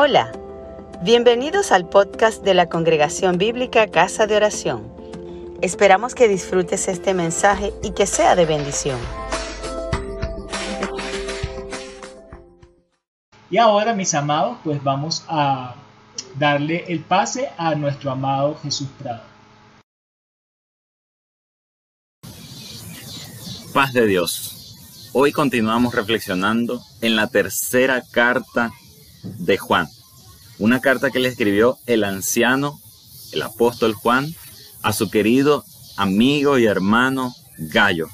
Hola, bienvenidos al podcast de la Congregación Bíblica Casa de Oración. Esperamos que disfrutes este mensaje y que sea de bendición. Y ahora, mis amados, pues vamos a darle el pase a nuestro amado Jesús Prado. Paz de Dios. Hoy continuamos reflexionando en la tercera carta de Juan. Una carta que le escribió el anciano, el apóstol Juan, a su querido amigo y hermano Gallo.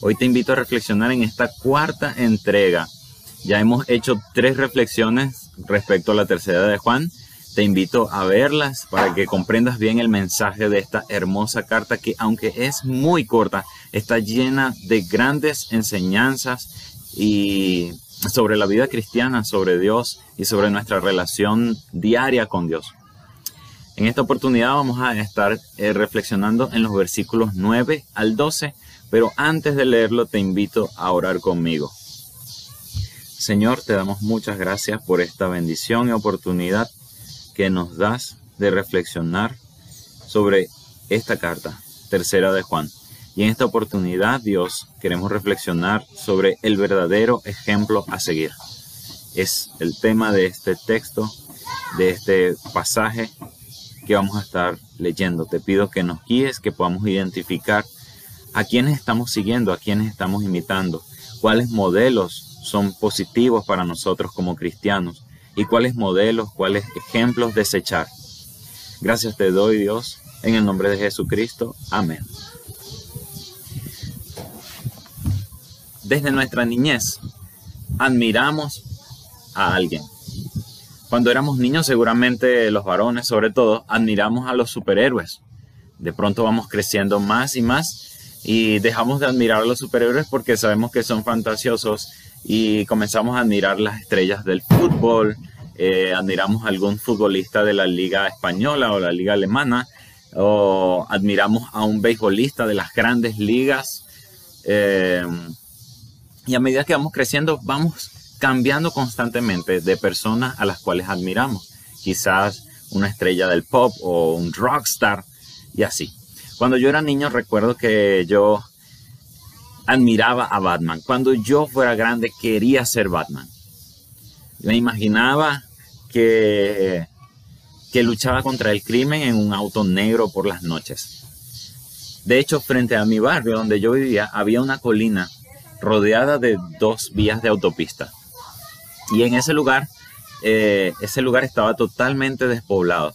Hoy te invito a reflexionar en esta cuarta entrega. Ya hemos hecho tres reflexiones respecto a la tercera de Juan. Te invito a verlas para que comprendas bien el mensaje de esta hermosa carta que aunque es muy corta, está llena de grandes enseñanzas y sobre la vida cristiana, sobre Dios y sobre nuestra relación diaria con Dios. En esta oportunidad vamos a estar eh, reflexionando en los versículos 9 al 12, pero antes de leerlo te invito a orar conmigo. Señor, te damos muchas gracias por esta bendición y oportunidad que nos das de reflexionar sobre esta carta, tercera de Juan. Y en esta oportunidad, Dios, queremos reflexionar sobre el verdadero ejemplo a seguir. Es el tema de este texto, de este pasaje que vamos a estar leyendo. Te pido que nos guíes, que podamos identificar a quienes estamos siguiendo, a quienes estamos imitando, cuáles modelos son positivos para nosotros como cristianos y cuáles modelos, cuáles ejemplos desechar. Gracias te doy, Dios, en el nombre de Jesucristo. Amén. Desde nuestra niñez admiramos a alguien. Cuando éramos niños, seguramente los varones sobre todo, admiramos a los superhéroes. De pronto vamos creciendo más y más y dejamos de admirar a los superhéroes porque sabemos que son fantasiosos y comenzamos a admirar las estrellas del fútbol, eh, admiramos a algún futbolista de la liga española o la liga alemana, o admiramos a un beisbolista de las grandes ligas. Eh, y a medida que vamos creciendo, vamos cambiando constantemente de personas a las cuales admiramos. Quizás una estrella del pop o un rockstar y así. Cuando yo era niño recuerdo que yo admiraba a Batman. Cuando yo fuera grande quería ser Batman. Me imaginaba que, que luchaba contra el crimen en un auto negro por las noches. De hecho, frente a mi barrio donde yo vivía había una colina rodeada de dos vías de autopista. Y en ese lugar, eh, ese lugar estaba totalmente despoblado.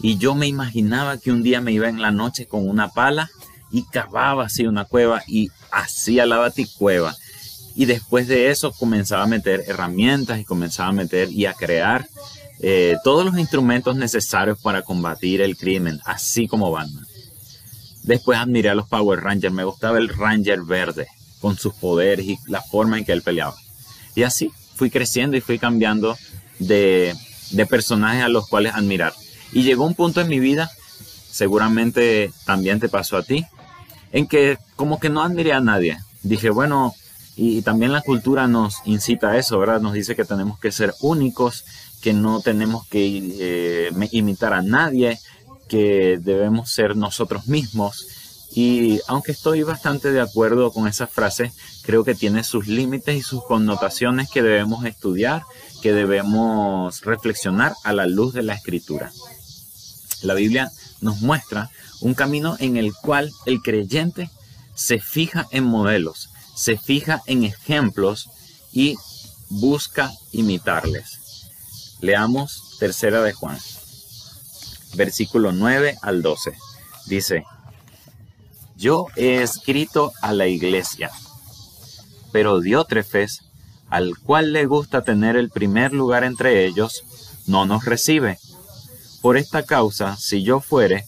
Y yo me imaginaba que un día me iba en la noche con una pala y cavaba así una cueva y hacía la baticueva. Y después de eso comenzaba a meter herramientas y comenzaba a meter y a crear eh, todos los instrumentos necesarios para combatir el crimen, así como Batman. Después admiré a los Power Rangers, me gustaba el Ranger verde con sus poderes y la forma en que él peleaba. Y así fui creciendo y fui cambiando de, de personajes a los cuales admirar. Y llegó un punto en mi vida, seguramente también te pasó a ti, en que como que no admiré a nadie. Dije, bueno, y, también la cultura nos incita a eso, ¿verdad? Nos dice que tenemos que ser únicos, que no tenemos que eh, imitar a nadie, que debemos ser nosotros mismos. Y aunque estoy bastante de acuerdo con esa frase, creo que tiene sus límites y sus connotaciones que debemos estudiar, que debemos reflexionar a la luz de la escritura. La Biblia nos muestra un camino en el cual el creyente se fija en modelos, se fija en ejemplos y busca imitarles. Leamos tercera de Juan, versículo 9 al 12. Dice, yo he escrito a la iglesia, pero Diótrefes, al cual le gusta tener el primer lugar entre ellos, no nos recibe. Por esta causa, si yo fuere,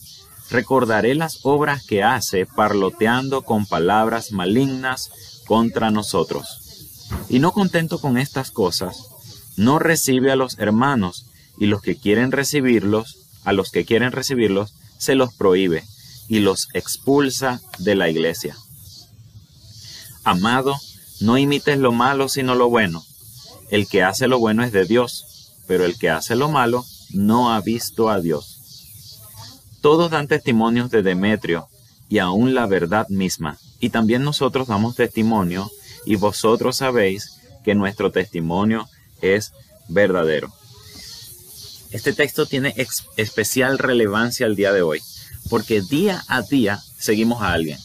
recordaré las obras que hace parloteando con palabras malignas contra nosotros. Y no contento con estas cosas, no recibe a los hermanos, y los que quieren recibirlos, a los que quieren recibirlos, se los prohíbe y los expulsa de la iglesia. Amado, no imites lo malo sino lo bueno. El que hace lo bueno es de Dios, pero el que hace lo malo no ha visto a Dios. Todos dan testimonios de Demetrio y aún la verdad misma, y también nosotros damos testimonio, y vosotros sabéis que nuestro testimonio es verdadero. Este texto tiene especial relevancia el día de hoy, porque día a día seguimos a alguien.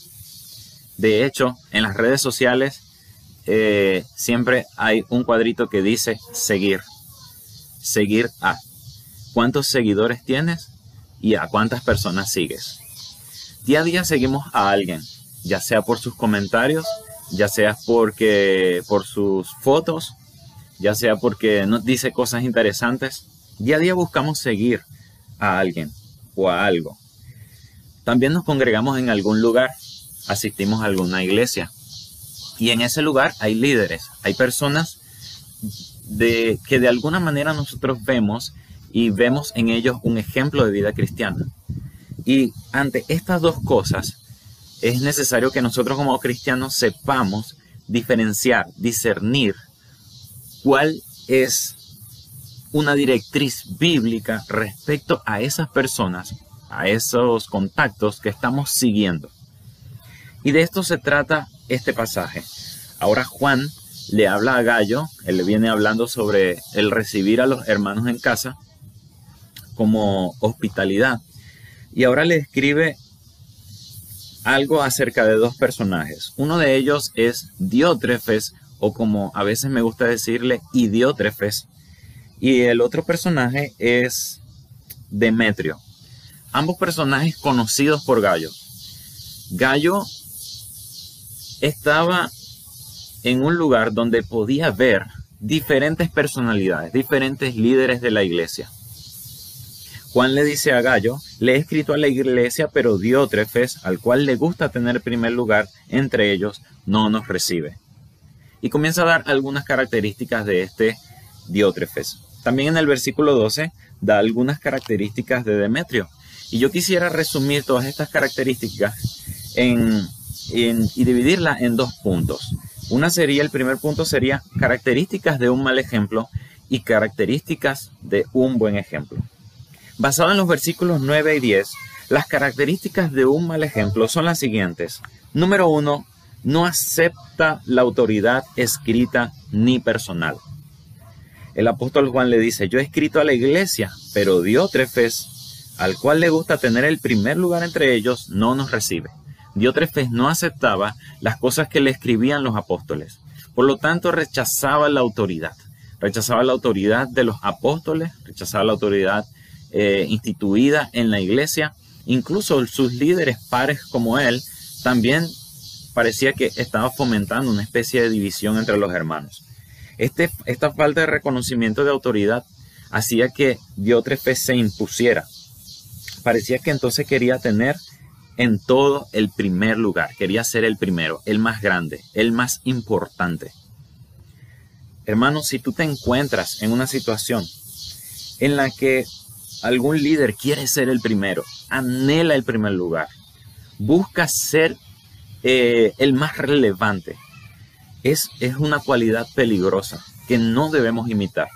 De hecho, en las redes sociales eh, siempre hay un cuadrito que dice seguir. Seguir a. ¿Cuántos seguidores tienes y a cuántas personas sigues? Día a día seguimos a alguien, ya sea por sus comentarios, ya sea porque por sus fotos, ya sea porque nos dice cosas interesantes. Día a día buscamos seguir a alguien o a algo. También nos congregamos en algún lugar, asistimos a alguna iglesia. Y en ese lugar hay líderes, hay personas de, que de alguna manera nosotros vemos y vemos en ellos un ejemplo de vida cristiana. Y ante estas dos cosas, es necesario que nosotros como cristianos sepamos diferenciar, discernir cuál es una directriz bíblica respecto a esas personas, a esos contactos que estamos siguiendo. Y de esto se trata este pasaje. Ahora Juan le habla a Gallo, él le viene hablando sobre el recibir a los hermanos en casa como hospitalidad. Y ahora le escribe algo acerca de dos personajes. Uno de ellos es Diótrefes, o como a veces me gusta decirle, Idiótrefes. Y el otro personaje es Demetrio. Ambos personajes conocidos por Gallo. Gallo estaba en un lugar donde podía ver diferentes personalidades, diferentes líderes de la iglesia. Juan le dice a Gallo, le he escrito a la iglesia, pero Diótrefes, al cual le gusta tener primer lugar entre ellos, no nos recibe. Y comienza a dar algunas características de este Diótrefes. También en el versículo 12 da algunas características de Demetrio. Y yo quisiera resumir todas estas características y dividirla en dos puntos. Una sería, el primer punto sería características de un mal ejemplo y características de un buen ejemplo. Basado en los versículos 9 y 10, las características de un mal ejemplo son las siguientes. Número uno, no acepta la autoridad escrita ni personal. El apóstol Juan le dice, yo he escrito a la iglesia, pero Diótrefes, al cual le gusta tener el primer lugar entre ellos, no nos recibe. Diótrefes no aceptaba las cosas que le escribían los apóstoles. Por lo tanto, rechazaba la autoridad. Rechazaba la autoridad de los apóstoles, rechazaba la autoridad eh, instituida en la iglesia. Incluso sus líderes pares como él también parecía que estaba fomentando una especie de división entre los hermanos. Este, esta falta de reconocimiento de autoridad hacía que Diótrefes se impusiera. Parecía que entonces quería tener en todo el primer lugar, quería ser el primero, el más grande, el más importante. Hermanos, si tú te encuentras en una situación en la que algún líder quiere ser el primero, anhela el primer lugar, busca ser eh, el más relevante. Es, es, una cualidad peligrosa que no debemos imitar.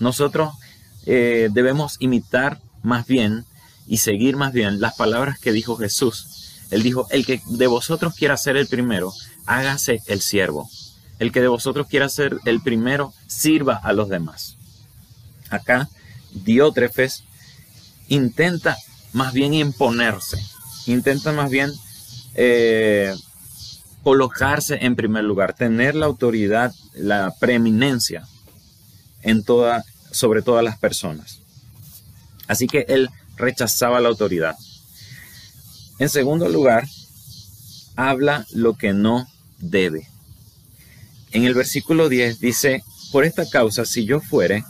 Nosotros eh, debemos imitar más bien y seguir más bien las palabras que dijo Jesús. Él dijo, el que de vosotros quiera ser el primero, hágase el siervo. El que de vosotros quiera ser el primero, sirva a los demás. Acá Diótrefes intenta más bien imponerse, intenta más bien eh, colocarse en primer lugar, tener la autoridad, la preeminencia en toda, sobre todas las personas. Así que él rechazaba la autoridad. En segundo lugar, habla lo que no debe. En el versículo 10 dice, por esta causa, si yo fuere,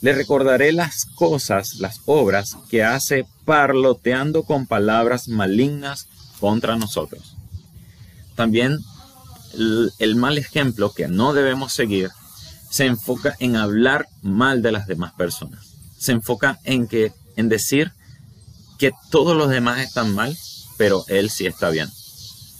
le recordaré las cosas, las obras que hace parloteando con palabras malignas contra nosotros. También el, mal ejemplo que no debemos seguir se enfoca en hablar mal de las demás personas. Se enfoca en que en decir que todos los demás están mal, pero él sí está bien.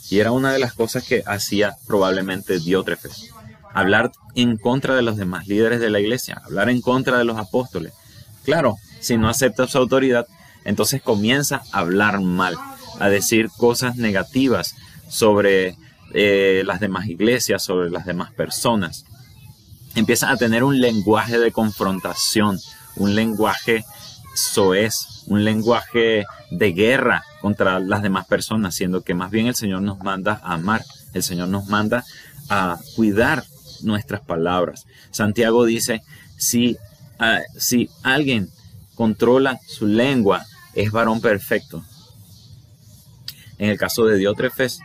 Y era una de las cosas que hacía probablemente Diótrefes. hablar en contra de los demás líderes de la iglesia, hablar en contra de los apóstoles. Claro, si no acepta su autoridad, entonces comienza a hablar mal, a decir cosas negativas sobre eh, las demás iglesias, sobre las demás personas. Empieza a tener un lenguaje de confrontación, un lenguaje soez, un lenguaje de guerra contra las demás personas, siendo que más bien el Señor nos manda a amar, el Señor nos manda a cuidar nuestras palabras. Santiago dice, si, ah, si alguien controla su lengua, es varón perfecto. En el caso de Diótrefes,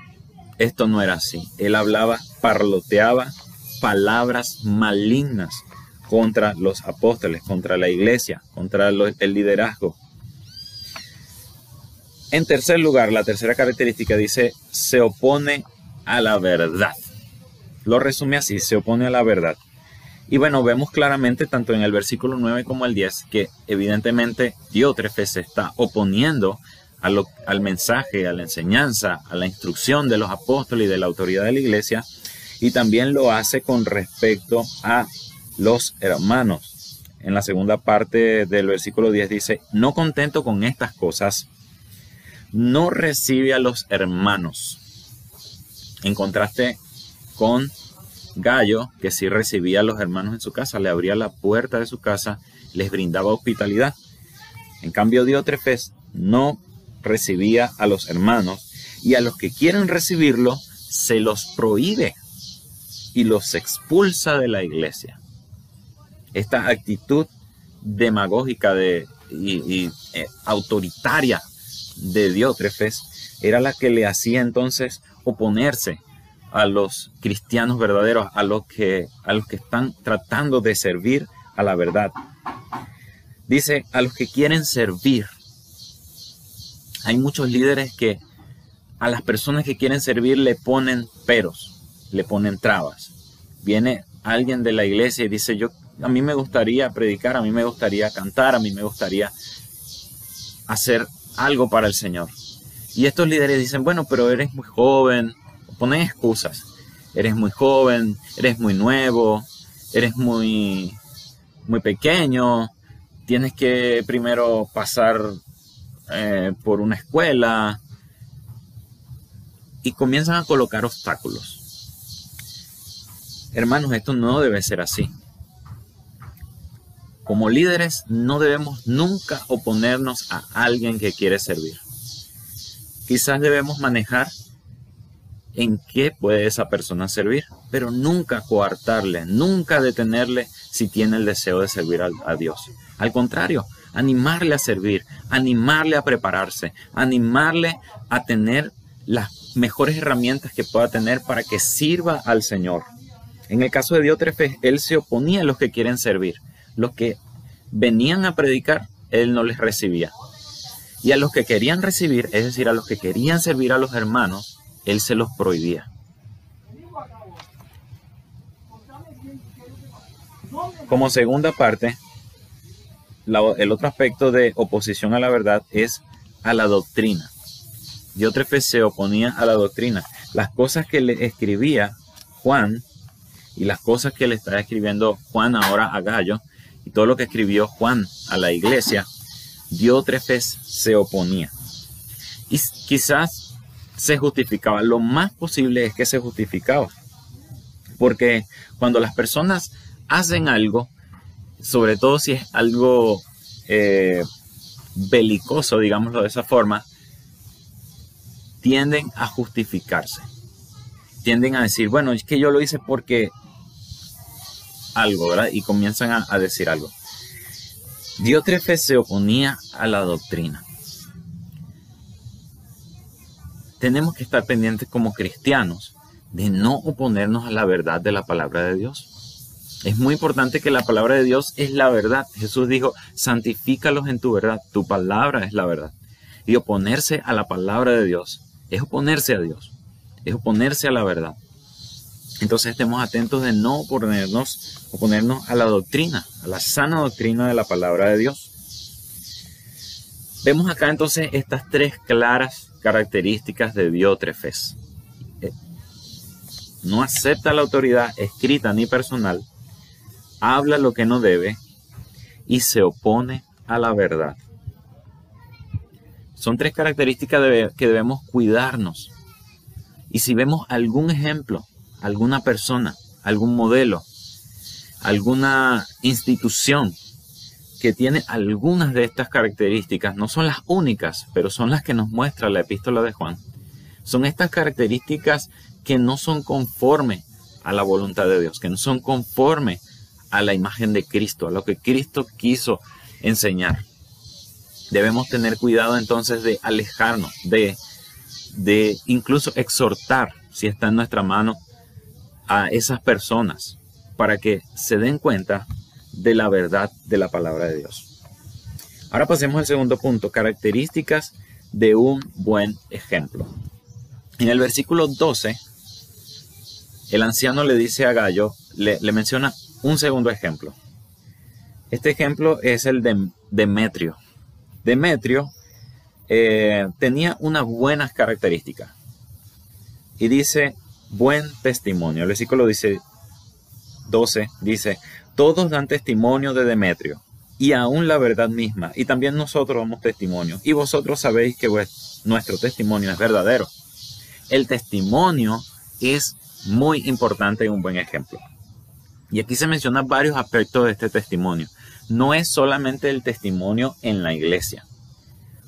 esto no era así. Él hablaba, parloteaba palabras malignas contra los apóstoles, contra la iglesia, contra el liderazgo. En tercer lugar, la tercera característica dice, se opone a la verdad. Lo resume así, se opone a la verdad. Y bueno, vemos claramente tanto en el versículo 9 como el 10 que evidentemente Diótrefes se está oponiendo al mensaje, a la enseñanza, a la instrucción de los apóstoles y de la autoridad de la iglesia, y también lo hace con respecto a los hermanos. En la segunda parte del versículo 10 dice, no contento con estas cosas, no recibe a los hermanos. En contraste con Gallo, que sí recibía a los hermanos en su casa, le abría la puerta de su casa, les brindaba hospitalidad. En cambio, Diótrefes no recibía a los hermanos y a los que quieren recibirlo se los prohíbe y los expulsa de la iglesia. Esta actitud demagógica de, y, eh, autoritaria de Diótrefes era la que le hacía entonces oponerse a los cristianos verdaderos, a los que, a los que están tratando de servir a la verdad. Dice, a los que quieren servir. Hay muchos líderes que a las personas que quieren servir le ponen peros, le ponen trabas. Viene alguien de la iglesia y dice, yo, a mí me gustaría predicar, a mí me gustaría cantar, a mí me gustaría hacer algo para el Señor. Y estos líderes dicen, bueno, pero eres muy joven, ponen excusas. Eres muy joven, eres muy nuevo, eres muy, muy pequeño, tienes que primero pasar eh, por una escuela y comienzan a colocar obstáculos. Hermanos, esto no debe ser así. Como líderes no debemos nunca oponernos a alguien que quiere servir. Quizás debemos manejar en qué puede esa persona servir, pero nunca coartarle, nunca detenerle si tiene el deseo de servir a, Dios. Al contrario, animarle a servir, animarle a prepararse, animarle a tener las mejores herramientas que pueda tener para que sirva al Señor. En el caso de Diótrefes, él se oponía a los que quieren servir. Los que venían a predicar, él no les recibía. Y a los que querían recibir, es decir, a los que querían servir a los hermanos, él se los prohibía. Como segunda parte, el otro aspecto de oposición a la verdad es a la doctrina. Diótrefes se oponía a la doctrina. Las cosas que le escribía Juan y las cosas que le está escribiendo Juan ahora a Gallo y todo lo que escribió Juan a la iglesia, Diótrefes se oponía. Y quizás se justificaba. Lo más posible es que se justificaba. Porque cuando las personas hacen algo, sobre todo si es algo eh, belicoso, digámoslo de esa forma, tienden a justificarse. Tienden a decir, bueno, es que yo lo hice porque algo, ¿verdad? Y comienzan a, decir algo. Diótrefes se oponía a la doctrina. tenemos que estar pendientes como cristianos de no oponernos a la verdad de la palabra de Dios. Es muy importante que la palabra de Dios es la verdad. Jesús dijo, santifícalos en tu verdad, tu palabra es la verdad. Y oponerse a la palabra de Dios es oponerse a Dios, es oponerse a la verdad. Entonces estemos atentos de no oponernos, oponernos a la doctrina, a la sana doctrina de la palabra de Dios. Vemos acá entonces estas tres claras características de Diótrefes. Eh, no acepta la autoridad escrita ni personal, habla lo que no debe y se opone a la verdad. Son tres características que debemos cuidarnos. Y si vemos algún ejemplo, alguna persona, algún modelo, alguna institución que tiene algunas de estas características, no son las únicas, pero son las que nos muestra la epístola de Juan, son estas características que no son conforme a la voluntad de Dios, que no son conforme a la imagen de Cristo, a lo que Cristo quiso enseñar. Debemos tener cuidado entonces de alejarnos, de, de incluso exhortar, si está en nuestra mano, a esas personas para que se den cuenta de la verdad de la palabra de Dios. Ahora pasemos al segundo punto, características de un buen ejemplo. En el versículo 12, el anciano le dice a Gallo, le, menciona un segundo ejemplo. Este ejemplo es el de Demetrio. Demetrio eh, tenía unas buenas características. Y dice, buen testimonio. El versículo dice 12, dice, todos dan testimonio de Demetrio, y aún la verdad misma, y también nosotros damos testimonio, y vosotros sabéis que nuestro testimonio es verdadero. El testimonio es muy importante y un buen ejemplo. Y aquí se mencionan varios aspectos de este testimonio. No es solamente el testimonio en la iglesia.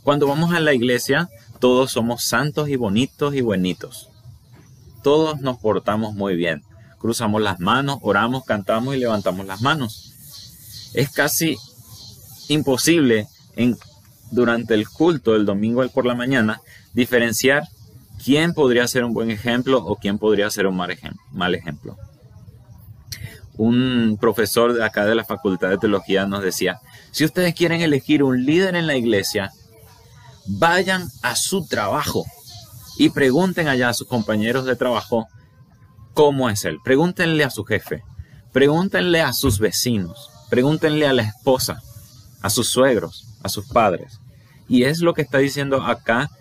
Cuando vamos a la iglesia, todos somos santos y bonitos y buenitos. Todos nos portamos muy bien. Cruzamos las manos, oramos, cantamos y levantamos las manos. Es casi imposible en, durante el culto del domingo por la mañana diferenciar quién podría ser un buen ejemplo o quién podría ser un mal ejemplo. Un profesor de acá de la Facultad de Teología nos decía, si ustedes quieren elegir un líder en la iglesia, vayan a su trabajo y pregunten allá a sus compañeros de trabajo cómo es él. Pregúntenle a su jefe, pregúntenle a sus vecinos, pregúntenle a la esposa, a sus suegros, a sus padres. Y es lo que está diciendo acá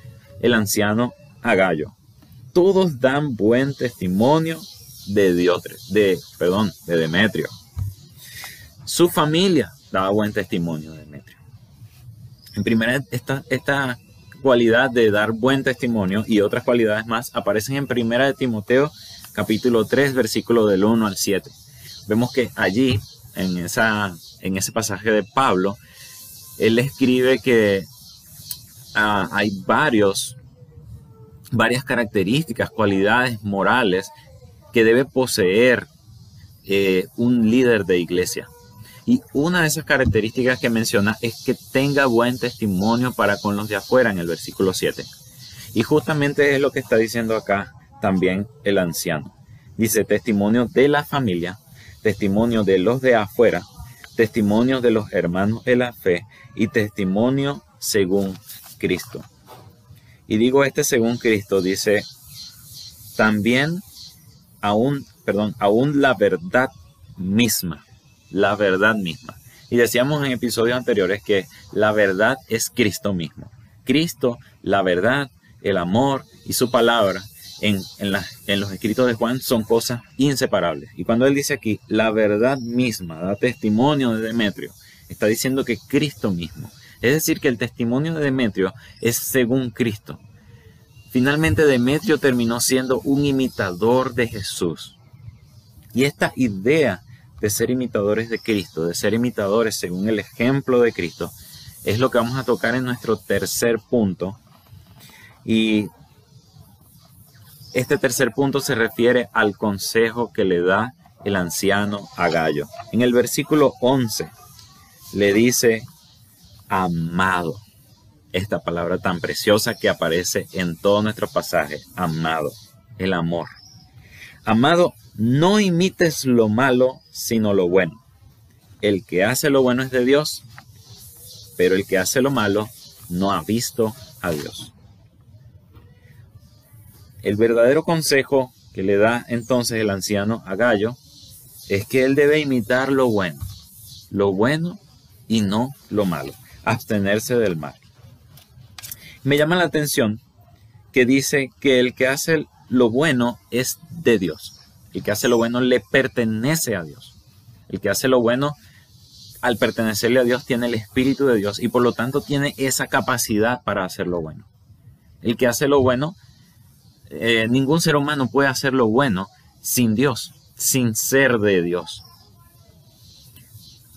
el anciano Agallo. Todos dan buen testimonio de Diotres, de, perdón, de Demetrio. Su familia daba buen testimonio de Demetrio. En primera, esta, esta cualidad de dar buen testimonio y otras cualidades más aparecen en primera de Timoteo capítulo 3, versículo del 1 al 7. Vemos que allí, en, esa, en ese pasaje de Pablo, él escribe que ah, hay varios, varias características, cualidades morales que debe poseer eh, un líder de iglesia. Y una de esas características que menciona es que tenga buen testimonio para con los de afuera en el versículo 7. Y justamente es lo que está diciendo acá también el anciano. Dice testimonio de la familia, testimonio de los de afuera, testimonio de los hermanos de la fe y testimonio según Cristo. Y digo este según Cristo, dice también aún, perdón, aún la verdad misma, la verdad misma. Y decíamos en episodios anteriores que la verdad es Cristo mismo. Cristo, la verdad, el amor y su palabra en, en, los escritos de Juan son cosas inseparables. Y cuando él dice aquí, la verdad misma, da testimonio de Demetrio, está diciendo que Cristo mismo. Es decir, que el testimonio de Demetrio es según Cristo. Finalmente Demetrio terminó siendo un imitador de Jesús. Y esta idea de ser imitadores de Cristo, de ser imitadores según el ejemplo de Cristo, es lo que vamos a tocar en nuestro tercer punto. Y este tercer punto se refiere al consejo que le da el anciano a Gallo. En el versículo 11 le dice, amado, esta palabra tan preciosa que aparece en todo nuestro pasaje, amado, el amor. Amado, no imites lo malo, sino lo bueno. El que hace lo bueno es de Dios, pero el que hace lo malo no ha visto a Dios. El verdadero consejo que le da entonces el anciano a Gallo es que él debe imitar lo bueno, lo bueno y no lo malo, abstenerse del mal. Me llama la atención que dice que el que hace lo bueno es de Dios. El que hace lo bueno le pertenece a Dios. El que hace lo bueno, al pertenecerle a Dios, tiene el Espíritu de Dios y por lo tanto tiene esa capacidad para hacer lo bueno. El que hace lo bueno, eh, ningún ser humano puede hacer lo bueno sin Dios, sin ser de Dios.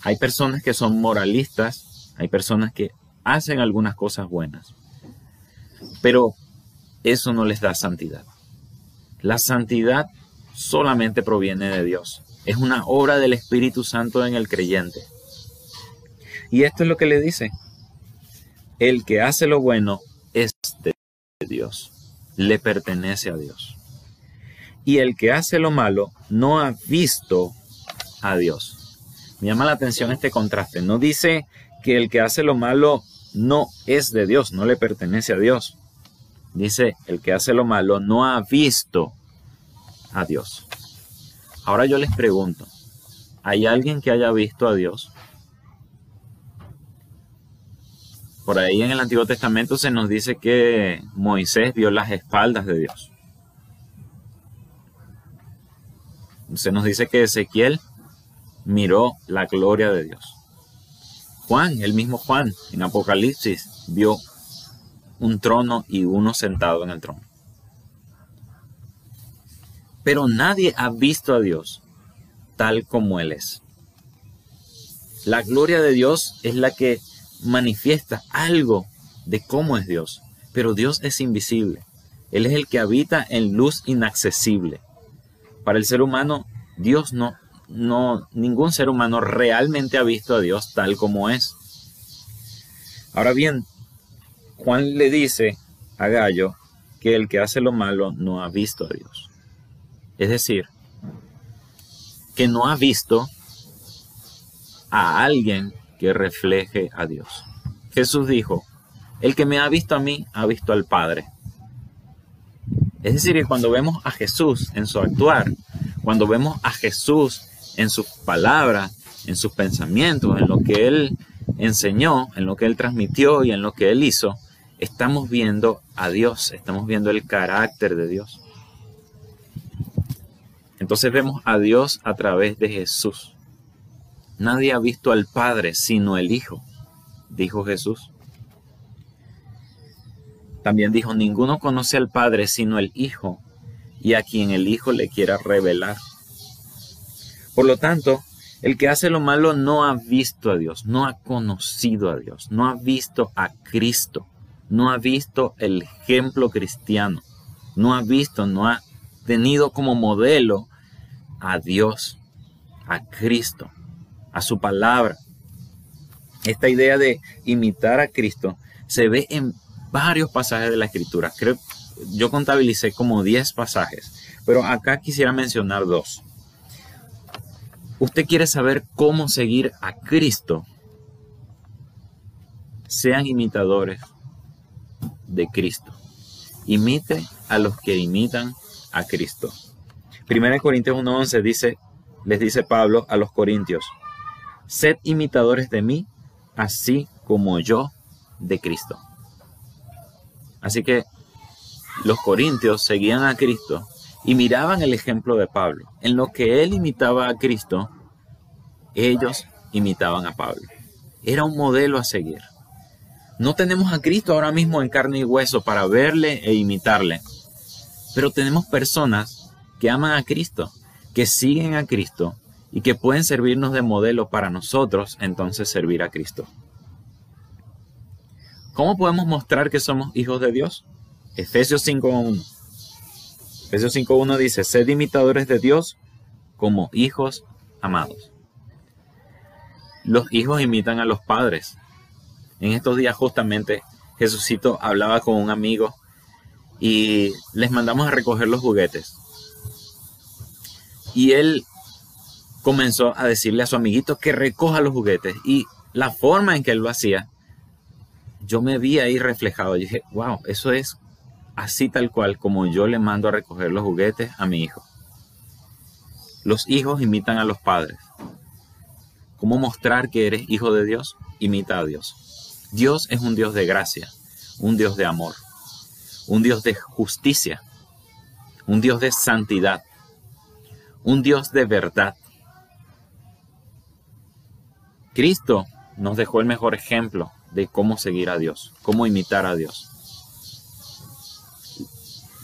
Hay personas que son moralistas, hay personas que hacen algunas cosas buenas, pero eso no les da santidad. La santidad solamente proviene de Dios. Es una obra del Espíritu Santo en el creyente. Y esto es lo que le dice. El que hace lo bueno es de Dios, le pertenece a Dios. Y el que hace lo malo no ha visto a Dios. Me llama la atención este contraste. No dice que el que hace lo malo no es de Dios, no le pertenece a Dios. Dice, el que hace lo malo no ha visto a Dios. Ahora yo les pregunto, ¿hay alguien que haya visto a Dios? Por ahí en el Antiguo Testamento se nos dice que Moisés vio las espaldas de Dios. Se nos dice que Ezequiel miró la gloria de Dios. Juan, el mismo Juan, en Apocalipsis, vio un trono y uno sentado en el trono. Pero nadie ha visto a Dios tal como Él es. La gloria de Dios es la que manifiesta algo de cómo es Dios, pero Dios es invisible. Él es el que habita en luz inaccesible. Para el ser humano, Dios no, no, ningún ser humano realmente ha visto a Dios tal como es. Ahora bien, Juan le dice a Gallo que el que hace lo malo no ha visto a Dios. Es decir, que no ha visto a alguien que refleje a Dios. Jesús dijo, el que me ha visto a mí ha visto al Padre. Es decir, que cuando vemos a Jesús en su actuar, cuando vemos a Jesús en sus palabras, en sus pensamientos, en lo que Él enseñó, en lo que Él transmitió y en lo que Él hizo, estamos viendo a Dios, estamos viendo el carácter de Dios. Entonces vemos a Dios a través de Jesús. Nadie ha visto al Padre sino el Hijo, dijo Jesús. También dijo, ninguno conoce al Padre sino el Hijo, y a quien el Hijo le quiera revelar. Por lo tanto, el que hace lo malo no ha visto a Dios, no ha conocido a Dios, no ha visto a Cristo, no ha visto el ejemplo cristiano, no ha visto, no ha tenido como modelo a Dios, a Cristo a su palabra. Esta idea de imitar a Cristo se ve en varios pasajes de la escritura. Creo, yo contabilicé como 10 pasajes, pero acá quisiera mencionar dos. Usted quiere saber cómo seguir a Cristo. Sean imitadores de Cristo. Imite a los que imitan a Cristo. 1 Corintios 1.11 dice, les dice Pablo a los corintios, Sed imitadores de mí, así como yo de Cristo. Así que los corintios seguían a Cristo y miraban el ejemplo de Pablo. En lo que él imitaba a Cristo, ellos imitaban a Pablo. Era un modelo a seguir. No tenemos a Cristo ahora mismo en carne y hueso para verle e imitarle, pero tenemos personas que aman a Cristo, que siguen a Cristo y que pueden servirnos de modelo para nosotros entonces servir a Cristo. ¿Cómo podemos mostrar que somos hijos de Dios? Efesios 5.1. Efesios 5.1 dice, sed imitadores de Dios como hijos amados. Los hijos imitan a los padres. En estos días justamente Jesucito hablaba con un amigo y les mandamos a recoger los juguetes. Y él comenzó a decirle a su amiguito que recoja los juguetes. Y la forma en que él lo hacía, yo me vi ahí reflejado. Y dije, wow, eso es así tal cual como yo le mando a recoger los juguetes a mi hijo. Los hijos imitan a los padres. ¿Cómo mostrar que eres hijo de Dios? Imita a Dios. Dios es un Dios de gracia, un Dios de amor, un Dios de justicia, un Dios de santidad, un Dios de verdad. Cristo nos dejó el mejor ejemplo de cómo seguir a Dios, cómo imitar a Dios.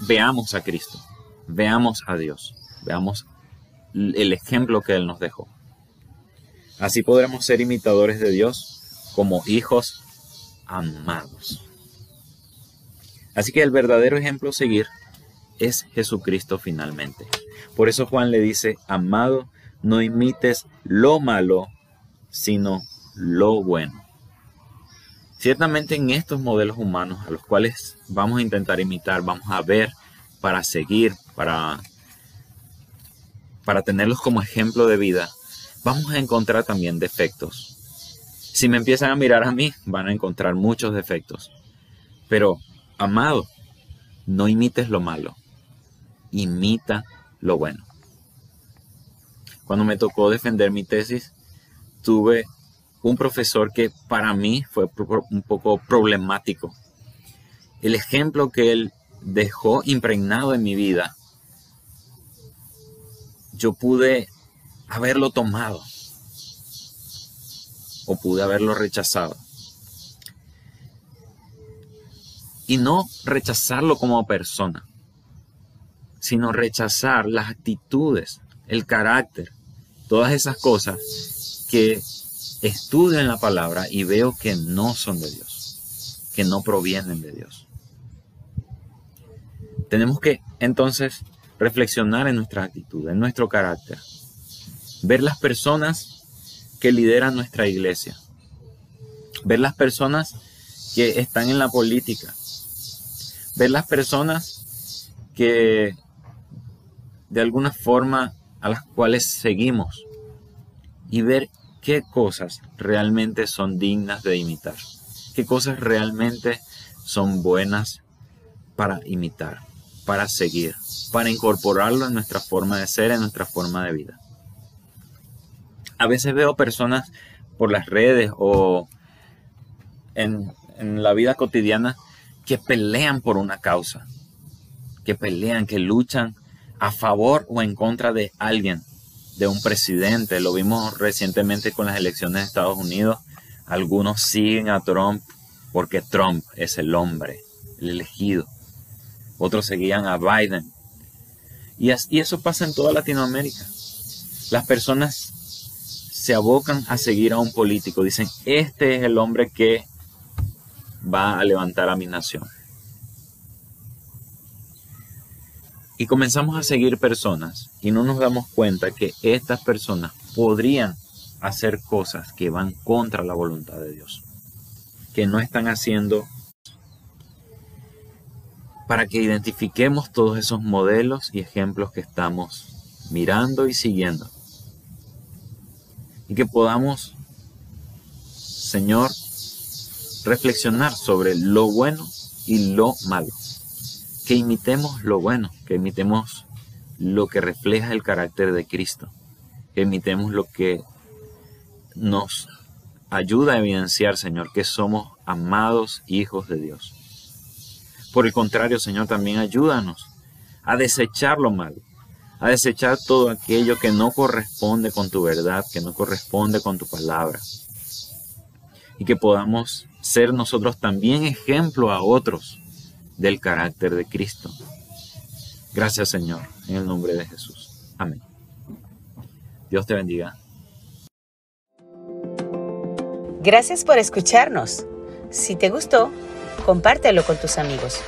Veamos a Cristo, veamos a Dios, veamos el ejemplo que Él nos dejó. Así podremos ser imitadores de Dios como hijos amados. Así que el verdadero ejemplo a seguir es Jesucristo finalmente. Por eso Juan le dice, amado, no imites lo malo, sino lo bueno. Ciertamente en estos modelos humanos a los cuales vamos a intentar imitar, vamos a ver para seguir, para, para tenerlos como ejemplo de vida, vamos a encontrar también defectos. Si me empiezan a mirar a mí, van a encontrar muchos defectos. Pero, amado, no imites lo malo, imita lo bueno. Cuando me tocó defender mi tesis, tuve un profesor que para mí fue un poco problemático. El ejemplo que él dejó impregnado en mi vida, yo pude haberlo tomado o pude haberlo rechazado. Y no rechazarlo como persona, sino rechazar las actitudes, el carácter, todas esas cosas que estudio en la palabra y veo que no son de Dios, que no provienen de Dios. Tenemos que entonces reflexionar en nuestra actitud, en nuestro carácter, ver las personas que lideran nuestra iglesia, ver las personas que están en la política, ver las personas que de alguna forma a las cuales seguimos y ver qué cosas realmente son dignas de imitar, qué cosas realmente son buenas para imitar, para seguir, para incorporarlo en nuestra forma de ser, en nuestra forma de vida. A veces veo personas por las redes o en, en la vida cotidiana que pelean por una causa, que pelean, que luchan a favor o en contra de alguien de un presidente. Lo vimos recientemente con las elecciones de Estados Unidos. Algunos siguen a Trump porque Trump es el hombre, el elegido. Otros seguían a Biden. Y, eso pasa en toda Latinoamérica. Las personas se abocan a seguir a un político. Dicen, este es el hombre que va a levantar a mi nación. Y comenzamos a seguir personas y no nos damos cuenta que estas personas podrían hacer cosas que van contra la voluntad de Dios, que no están haciendo para que identifiquemos todos esos modelos y ejemplos que estamos mirando y siguiendo. Y que podamos, Señor, reflexionar sobre lo bueno y lo malo que imitemos lo bueno, que imitemos lo que refleja el carácter de Cristo, que imitemos lo que nos ayuda a evidenciar, Señor, que somos amados hijos de Dios. Por el contrario, Señor, también ayúdanos a desechar lo malo, a desechar todo aquello que no corresponde con tu verdad, que no corresponde con tu palabra. Y que podamos ser nosotros también ejemplo a otros del carácter de Cristo. Gracias Señor, en el nombre de Jesús. Amén. Dios te bendiga. Gracias por escucharnos. Si te gustó, compártelo con tus amigos.